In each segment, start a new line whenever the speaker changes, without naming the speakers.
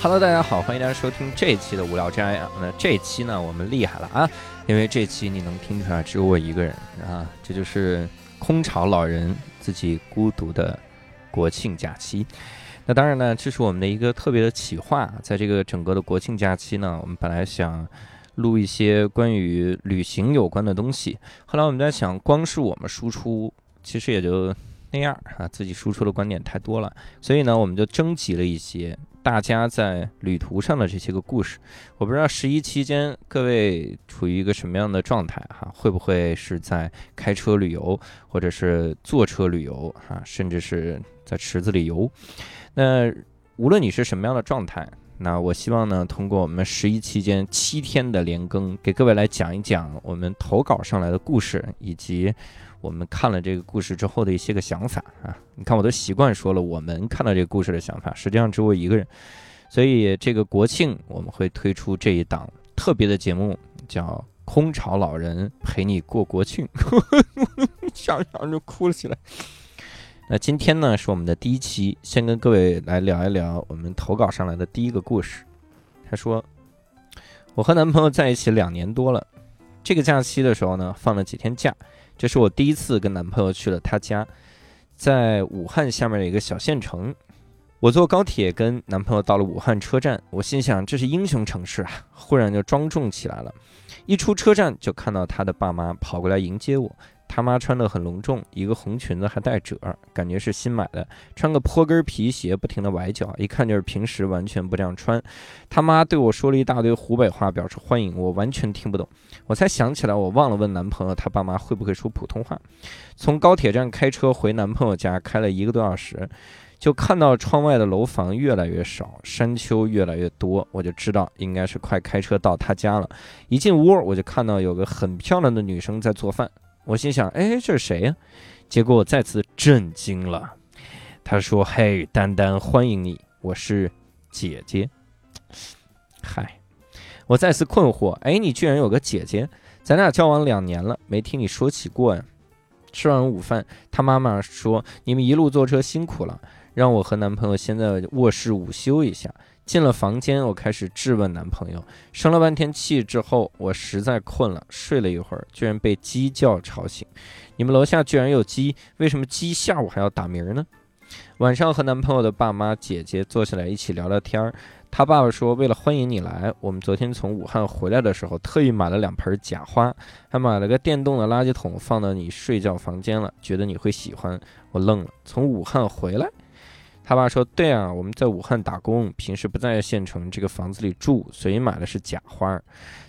Hello，大家好，欢迎大家收听这一期的无聊斋啊。那这一期呢，我们厉害了啊，因为这期你能听出来，只有我一个人啊，这就是空巢老人自己孤独的国庆假期。那当然呢，这是我们的一个特别的企划，在这个整个的国庆假期呢，我们本来想录一些关于旅行有关的东西，后来我们在想，光是我们输出，其实也就那样啊，自己输出的观点太多了，所以呢，我们就征集了一些。大家在旅途上的这些个故事，我不知道十一期间各位处于一个什么样的状态哈？会不会是在开车旅游，或者是坐车旅游哈？甚至是在池子里游？那无论你是什么样的状态，那我希望呢，通过我们十一期间七天的连更，给各位来讲一讲我们投稿上来的故事，以及。我们看了这个故事之后的一些个想法啊，你看我都习惯说了，我们看到这个故事的想法，实际上只有我一个人，所以这个国庆我们会推出这一档特别的节目，叫《空巢老人陪你过国庆》，想想就哭了起来。那今天呢是我们的第一期，先跟各位来聊一聊我们投稿上来的第一个故事。他说，我和男朋友在一起两年多了，这个假期的时候呢放了几天假。这是我第一次跟男朋友去了他家，在武汉下面的一个小县城。我坐高铁跟男朋友到了武汉车站，我心想这是英雄城市啊，忽然就庄重起来了。一出车站就看到他的爸妈跑过来迎接我。他妈穿得很隆重，一个红裙子还带褶儿，感觉是新买的。穿个坡跟皮鞋，不停地崴脚，一看就是平时完全不这样穿。他妈对我说了一大堆湖北话，表示欢迎，我完全听不懂。我才想起来，我忘了问男朋友他爸妈会不会说普通话。从高铁站开车回男朋友家，开了一个多小时，就看到窗外的楼房越来越少，山丘越来越多，我就知道应该是快开车到他家了。一进屋，我就看到有个很漂亮的女生在做饭。我心想，哎，这是谁呀？结果我再次震惊了。他说：“嘿，丹丹，欢迎你，我是姐姐。”嗨，我再次困惑，哎，你居然有个姐姐？咱俩交往两年了，没听你说起过呀。吃完午饭，他妈妈说：“你们一路坐车辛苦了，让我和男朋友先在卧室午休一下。”进了房间，我开始质问男朋友。生了半天气之后，我实在困了，睡了一会儿，居然被鸡叫吵醒。你们楼下居然有鸡，为什么鸡下午还要打鸣呢？晚上和男朋友的爸妈、姐姐坐下来一起聊聊天儿。他爸爸说，为了欢迎你来，我们昨天从武汉回来的时候，特意买了两盆假花，还买了个电动的垃圾桶放到你睡觉房间了，觉得你会喜欢。我愣了，从武汉回来。他爸说：“对啊，我们在武汉打工，平时不在县城这个房子里住，所以买的是假花。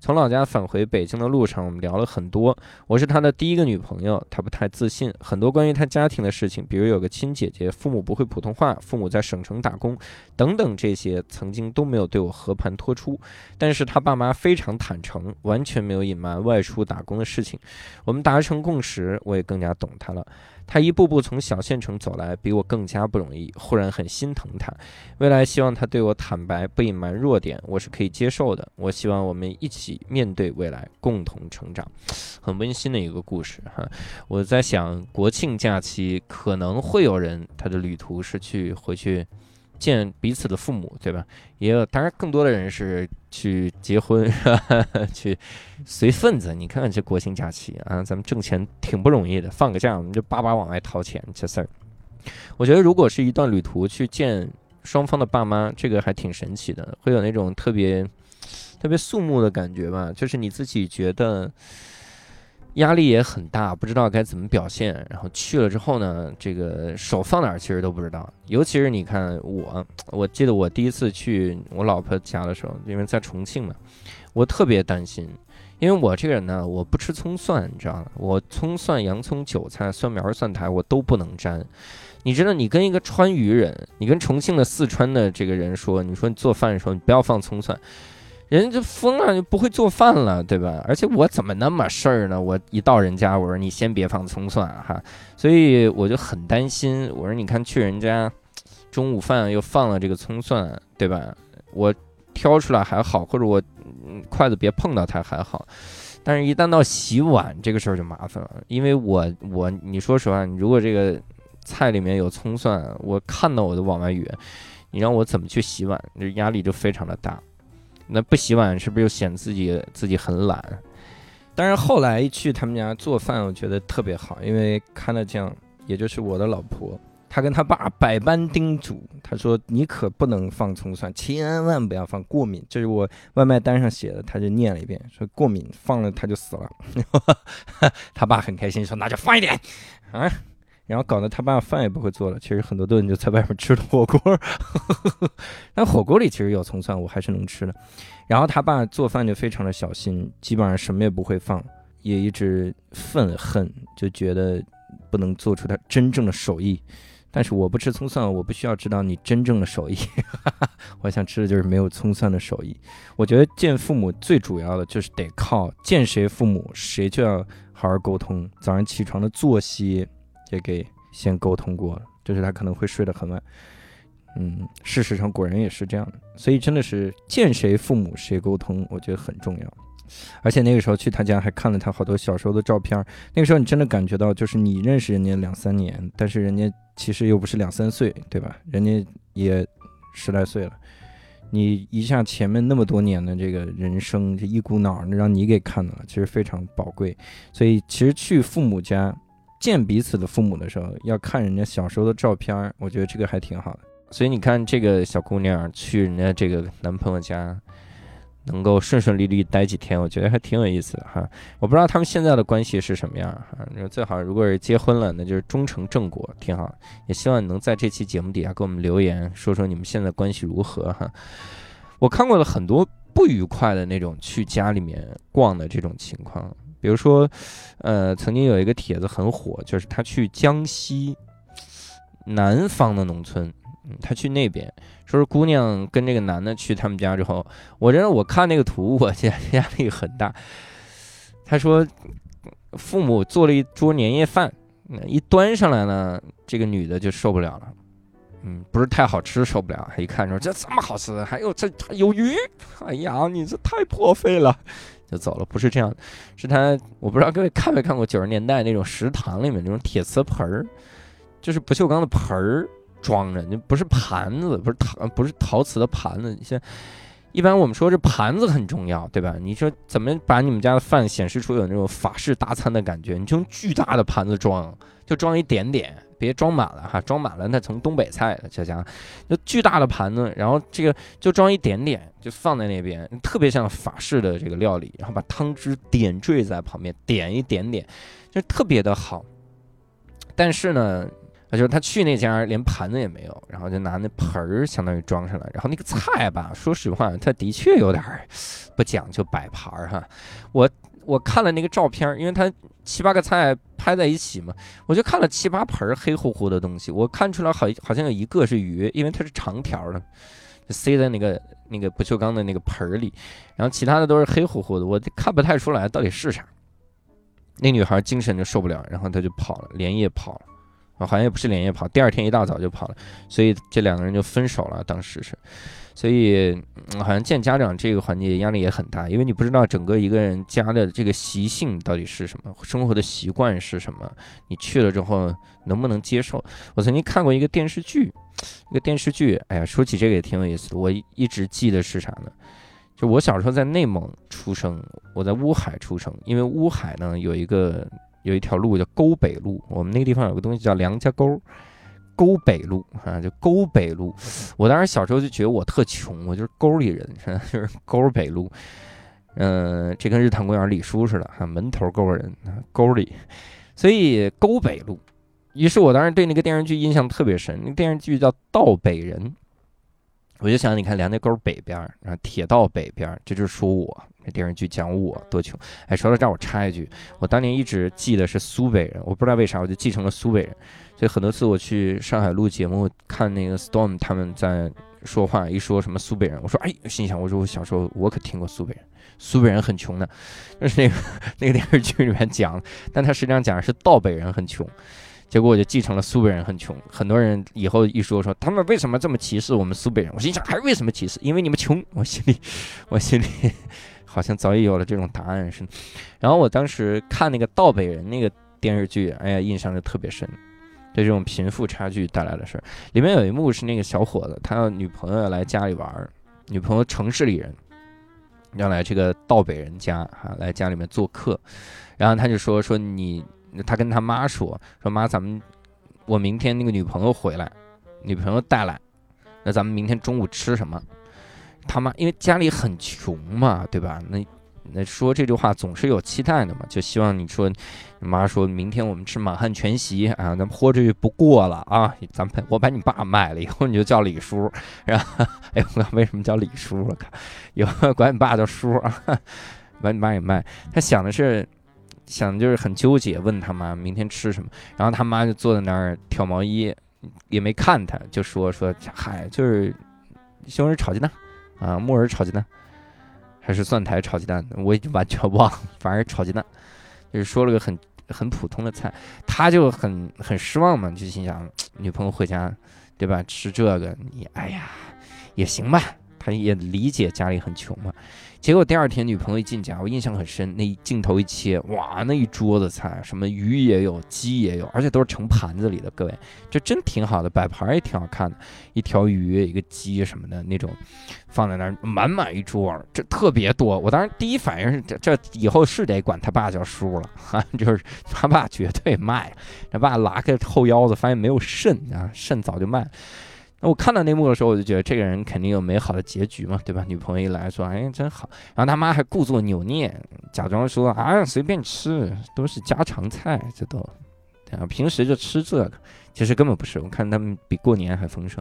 从老家返回北京的路上，我们聊了很多。我是他的第一个女朋友，他不太自信，很多关于他家庭的事情，比如有个亲姐姐，父母不会普通话，父母在省城打工，等等这些，曾经都没有对我和盘托出。但是他爸妈非常坦诚，完全没有隐瞒外出打工的事情。我们达成共识，我也更加懂他了。”他一步步从小县城走来，比我更加不容易。忽然很心疼他，未来希望他对我坦白，不隐瞒弱点，我是可以接受的。我希望我们一起面对未来，共同成长。很温馨的一个故事哈。我在想，国庆假期可能会有人他的旅途是去回去。见彼此的父母，对吧？也有，当然更多的人是去结婚，去随份子。你看看这国庆假期啊，咱们挣钱挺不容易的，放个假我们就叭叭往外掏钱，这事儿。我觉得如果是一段旅途去见双方的爸妈，这个还挺神奇的，会有那种特别特别肃穆的感觉吧，就是你自己觉得。压力也很大，不知道该怎么表现。然后去了之后呢，这个手放哪儿其实都不知道。尤其是你看我，我记得我第一次去我老婆家的时候，因为在重庆嘛，我特别担心，因为我这个人呢，我不吃葱蒜，你知道吗？我葱蒜、洋葱、韭菜、蒜苗、蒜苔我都不能沾。你知道，你跟一个川渝人，你跟重庆的、四川的这个人说，你说你做饭的时候你不要放葱蒜。人家就疯了，就不会做饭了，对吧？而且我怎么那么事儿呢？我一到人家，我说你先别放葱蒜哈，所以我就很担心。我说你看去人家中午饭又放了这个葱蒜，对吧？我挑出来还好，或者我筷子别碰到它还好，但是一旦到洗碗这个事儿就麻烦了，因为我我你说实话，你如果这个菜里面有葱蒜，我看到我都往外哕。你让我怎么去洗碗，这压力就非常的大。那不洗碗是不是又显自己自己很懒？但是后来去他们家做饭，我觉得特别好，因为看了酱，也就是我的老婆，她跟她爸百般叮嘱，她说你可不能放葱蒜，千万不要放过敏。这是我外卖单上写的，他就念了一遍，说过敏放了他就死了。他爸很开心，说那就放一点啊。然后搞得他爸饭也不会做了，其实很多顿就在外面吃的火锅，但火锅里其实有葱蒜，我还是能吃的。然后他爸做饭就非常的小心，基本上什么也不会放，也一直愤恨，就觉得不能做出他真正的手艺。但是我不吃葱蒜，我不需要知道你真正的手艺，我想吃的就是没有葱蒜的手艺。我觉得见父母最主要的就是得靠见谁父母谁就要好好沟通，早上起床的作息。也给先沟通过了，就是他可能会睡得很晚，嗯，事实上果然也是这样的，所以真的是见谁父母谁沟通，我觉得很重要。而且那个时候去他家还看了他好多小时候的照片，那个时候你真的感觉到，就是你认识人家两三年，但是人家其实又不是两三岁，对吧？人家也十来岁了，你一下前面那么多年的这个人生，这一股脑儿让你给看到了，其实非常宝贵。所以其实去父母家。见彼此的父母的时候，要看人家小时候的照片，我觉得这个还挺好的。所以你看，这个小姑娘去人家这个男朋友家，能够顺顺利利待几天，我觉得还挺有意思的哈。我不知道他们现在的关系是什么样哈。最好如果是结婚了，那就是终成正果，挺好。也希望你能在这期节目底下给我们留言，说说你们现在关系如何哈。我看过了很多不愉快的那种去家里面逛的这种情况。比如说，呃，曾经有一个帖子很火，就是他去江西南方的农村，他去那边，说是姑娘跟这个男的去他们家之后，我真的我看那个图，我压压力很大。他说，父母做了一桌年夜饭，一端上来呢，这个女的就受不了了，嗯，不是太好吃，受不了，一看说这这么好吃，还有这有鱼，哎呀，你这太破费了。就走了，不是这样，是他，我不知道各位看没看过九十年代那种食堂里面那种铁瓷盆儿，就是不锈钢的盆儿装着，那不是盘子，不是陶，不是陶瓷的盘子。像一般我们说这盘子很重要，对吧？你说怎么把你们家的饭显示出有那种法式大餐的感觉？你就用巨大的盘子装，就装一点点。别装满了哈，装满了那成东北菜了。这家就巨大的盘子，然后这个就装一点点，就放在那边，特别像法式的这个料理。然后把汤汁点缀在旁边，点一点点，就特别的好。但是呢，就是他去那家连盘子也没有，然后就拿那盆儿相当于装上了。然后那个菜吧，说实话，他的确有点 不讲究摆盘儿哈。我。我看了那个照片，因为他七八个菜拍在一起嘛，我就看了七八盆黑乎乎的东西。我看出来好好像有一个是鱼，因为它是长条的，就塞在那个那个不锈钢的那个盆里，然后其他的都是黑乎乎的，我看不太出来到底是啥。那女孩精神就受不了，然后她就跑了，连夜跑了，啊，好像也不是连夜跑，第二天一大早就跑了，所以这两个人就分手了。当时是。所以，好像见家长这个环节压力也很大，因为你不知道整个一个人家的这个习性到底是什么，生活的习惯是什么，你去了之后能不能接受？我曾经看过一个电视剧，一个电视剧，哎呀，说起这个也挺有意思的。我一直记得是啥呢？就我小时候在内蒙出生，我在乌海出生，因为乌海呢有一个有一条路叫沟北路，我们那个地方有个东西叫梁家沟。沟北路啊，就沟北路。我当时小时候就觉得我特穷，我就是沟里人，就是沟北路。嗯，这跟日坛公园李叔似的哈，门头沟人，沟里。所以沟北路。于是我当时对那个电视剧印象特别深，那电视剧叫《道北人》。我就想，你看梁家沟北边，然后铁道北边，这就是说我。这电视剧讲我多穷。哎，说到这儿，我插一句，我当年一直记得是苏北人，我不知道为啥，我就继承了苏北人。所以很多次我去上海录节目，看那个 Storm 他们在说话，一说什么苏北人，我说哎，心想我说我小时候我可听过苏北人，苏北人很穷的，就是那个那个电视剧里面讲，但他实际上讲的是道北人很穷，结果我就继承了苏北人很穷。很多人以后一说说他们为什么这么歧视我们苏北人，我心想还为什么歧视？因为你们穷。我心里 我心里 好像早已有了这种答案似的。然后我当时看那个道北人那个电视剧，哎呀，印象就特别深。对这种贫富差距带来的事儿。里面有一幕是那个小伙子，他女朋友来家里玩儿，女朋友城市里人，要来这个道北人家哈，来家里面做客，然后他就说说你，他跟他妈说说妈，咱们我明天那个女朋友回来，女朋友带来，那咱们明天中午吃什么？他妈因为家里很穷嘛，对吧？那。那说这句话总是有期待的嘛，就希望你说，你妈说明天我们吃满汉全席啊，咱豁出去不过了啊，咱们我把你爸卖了以后你就叫李叔，然后哎我为什么叫李叔了？看，以后管你爸叫叔啊，把你爸也卖。他想的是，想就是很纠结，问他妈明天吃什么，然后他妈就坐在那儿挑毛衣，也没看他，就说说嗨，就是西红柿炒鸡蛋啊，木耳炒鸡蛋。还是蒜苔炒鸡蛋，我已经完全忘了。反正炒鸡蛋，就是说了个很很普通的菜，他就很很失望嘛，就心想女朋友回家，对吧？吃这个，你哎呀，也行吧。他也理解家里很穷嘛。结果第二天女朋友一进家，我印象很深。那镜头一切，哇，那一桌子菜，什么鱼也有，鸡也有，而且都是盛盘子里的。各位，这真挺好的，摆盘也挺好看的。一条鱼，一个鸡什么的那种，放在那儿满满一桌，这特别多。我当时第一反应是，这这以后是得管他爸叫叔了哈，就是他爸绝对卖。他爸拉开后腰子，发现没有肾啊，肾早就卖。我看到那幕的时候，我就觉得这个人肯定有美好的结局嘛，对吧？女朋友一来说，哎，真好。然后他妈还故作扭捏，假装说啊，随便吃，都是家常菜，这都，啊，平时就吃这个。其实根本不是，我看他们比过年还丰盛。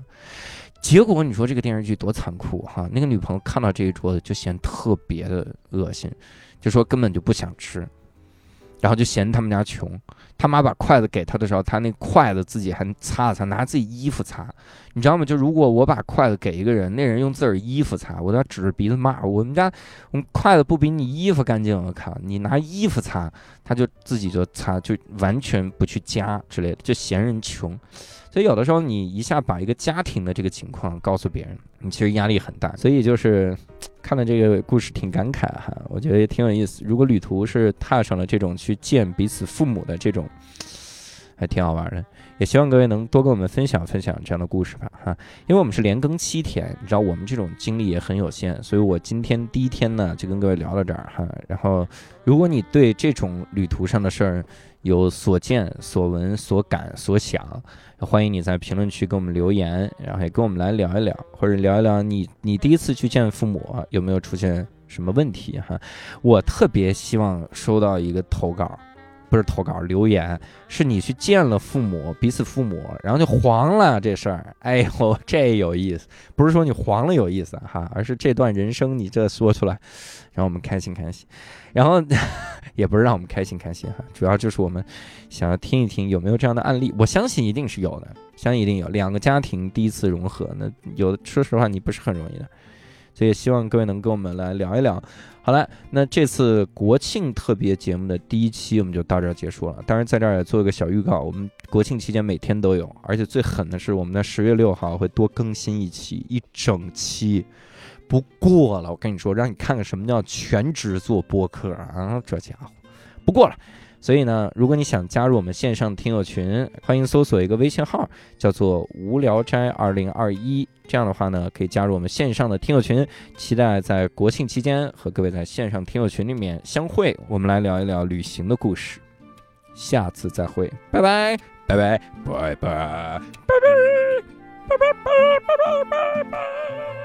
结果你说这个电视剧多残酷哈？那个女朋友看到这一桌子就嫌特别的恶心，就说根本就不想吃。然后就嫌他们家穷，他妈把筷子给他的时候，他那筷子自己还擦了擦，拿自己衣服擦，你知道吗？就如果我把筷子给一个人，那人用自个儿衣服擦，我都要指着鼻子骂我们家，我们筷子不比你衣服干净，我靠，你拿衣服擦，他就自己就擦，就完全不去夹之类的，就嫌人穷。所以有的时候你一下把一个家庭的这个情况告诉别人，你其实压力很大。所以就是 看了这个故事挺感慨哈，我觉得也挺有意思。如果旅途是踏上了这种去见彼此父母的这种，还挺好玩的。也希望各位能多跟我们分享分享这样的故事吧哈，因为我们是连更七天，你知道我们这种精力也很有限，所以我今天第一天呢就跟各位聊到这儿哈。然后如果你对这种旅途上的事儿，有所见所闻所感所想，欢迎你在评论区给我们留言，然后也跟我们来聊一聊，或者聊一聊你你第一次去见父母有没有出现什么问题哈？我特别希望收到一个投稿。不是投稿留言，是你去见了父母，彼此父母，然后就黄了这事儿。哎呦，这有意思，不是说你黄了有意思哈，而是这段人生你这说出来，让我们开心开心。然后 也不是让我们开心开心哈，主要就是我们想要听一听有没有这样的案例。我相信一定是有的，相信一定有两个家庭第一次融合，那有的说实话你不是很容易的，所以希望各位能跟我们来聊一聊。好了，那这次国庆特别节目的第一期我们就到这儿结束了。当然，在这儿也做一个小预告，我们国庆期间每天都有，而且最狠的是，我们在十月六号会多更新一期，一整期，不过了。我跟你说，让你看看什么叫全职做播客啊，这家伙，不过了。所以呢，如果你想加入我们线上听友群，欢迎搜索一个微信号，叫做“无聊斋二零二一”。这样的话呢，可以加入我们线上的听友群。期待在国庆期间和各位在线上听友群里面相会，我们来聊一聊旅行的故事。下次再会，拜拜，拜拜，拜拜，拜拜，拜拜，拜拜，拜拜。